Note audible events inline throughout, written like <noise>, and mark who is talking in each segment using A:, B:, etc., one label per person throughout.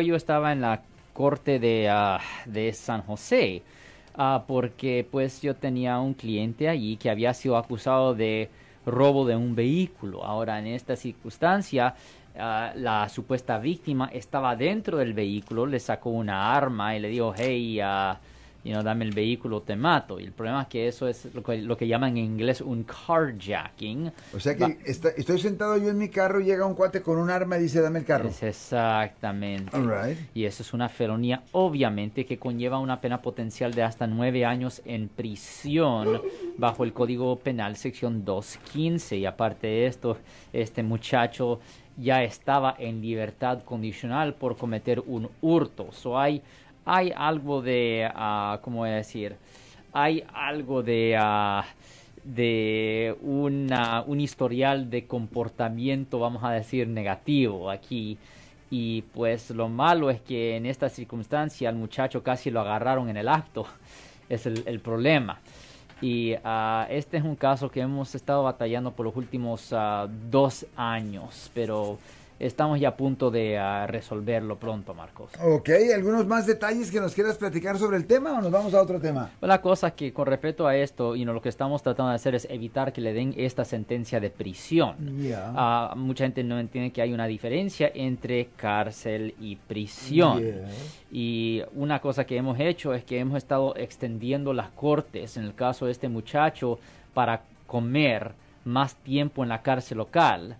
A: yo estaba en la corte de, ah, de San José ah, porque pues yo tenía un cliente allí que había sido acusado de robo de un vehículo. Ahora, en esta circunstancia, ah, la supuesta víctima estaba dentro del vehículo, le sacó una arma y le dijo, hey, you know, dame el vehículo, te mato. Y el problema es que eso es lo que, lo que llaman en inglés un carjacking.
B: O sea que estoy sentado yo en mi carro, llega un cuate con un arma y dice, dame el carro.
A: Es exactamente. Y eso es una felonía, obviamente, que conlleva una pena potencial de hasta nueve años en prisión <laughs> bajo el Código Penal, sección 215. Y aparte de esto, este muchacho ya estaba en libertad condicional por cometer un hurto. So hay hay algo de, uh, ¿cómo voy a decir? Hay algo de, uh, de una, un historial de comportamiento, vamos a decir, negativo aquí. Y pues lo malo es que en esta circunstancia al muchacho casi lo agarraron en el acto. <laughs> Es el, el problema. Y uh, este es un caso que hemos estado batallando por los últimos dos años, pero estamos ya a punto de ah, resolverlo pronto, Marcos.
B: Ok, ¿algunos más detalles que nos quieras platicar sobre el tema o nos vamos a otro tema?
A: La cosa que con respecto a esto, y lo que estamos tratando de hacer es evitar que le den esta sentencia de prisión. Ah, mucha gente no entiende que hay una diferencia entre cárcel y prisión. Y una cosa que hemos hecho es que hemos estado extendiendo las cortes, en el caso de este muchacho, para comer más tiempo en la cárcel local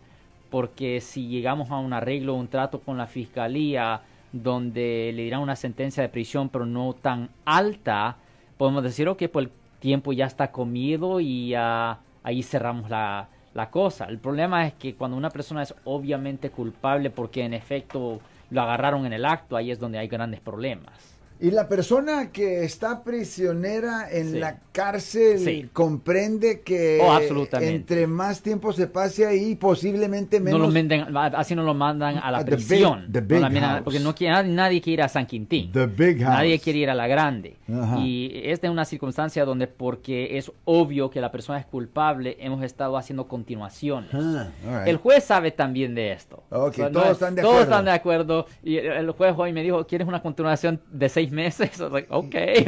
A: porque si llegamos a un arreglo, un trato con la fiscalía donde le dirán una sentencia de prisión pero no tan alta, podemos decir, ok, pues el tiempo ya está comido y ahí cerramos la, la cosa. El problema es que cuando una persona es obviamente culpable porque en efecto lo agarraron en el acto, ahí es donde hay grandes problemas.
B: Y la persona que está prisionera en la cárcel comprende que
A: oh,
B: entre más tiempo se pase ahí, posiblemente menos.
A: No así no lo mandan a la prisión. porque no quiere, nadie, quiere ir a San Quintín. Nadie quiere ir a la grande. Y esta es una circunstancia donde, porque es obvio que la persona es culpable, hemos estado haciendo continuaciones. Ah, el juez sabe también de esto.
B: todos están de
A: acuerdo. Todos están de acuerdo. Y el juez hoy me dijo: ¿Quieres una continuación de seis meses. like, okay.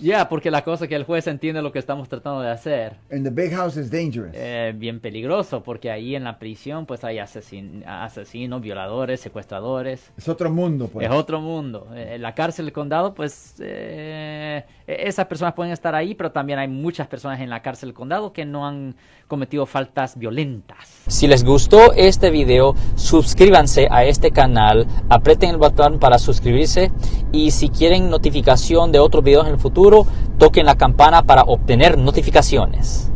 A: Ya, porque la cosa es que el juez entiende lo que estamos tratando de hacer.
B: And the big house is dangerous.
A: Eh, bien peligroso, porque ahí en la prisión pues hay asesin asesinos, violadores, secuestradores.
B: Es otro mundo, pues.
A: Es otro mundo. Eh, la cárcel del condado, pues eh, esas personas pueden estar ahí, pero también hay muchas personas en la cárcel del condado que no han cometido faltas violentas. Si les gustó este video, suscríbanse a este canal, aprieten el botón para suscribirse y si quieren notificación de otros videos en el futuro, toquen la campana para obtener notificaciones.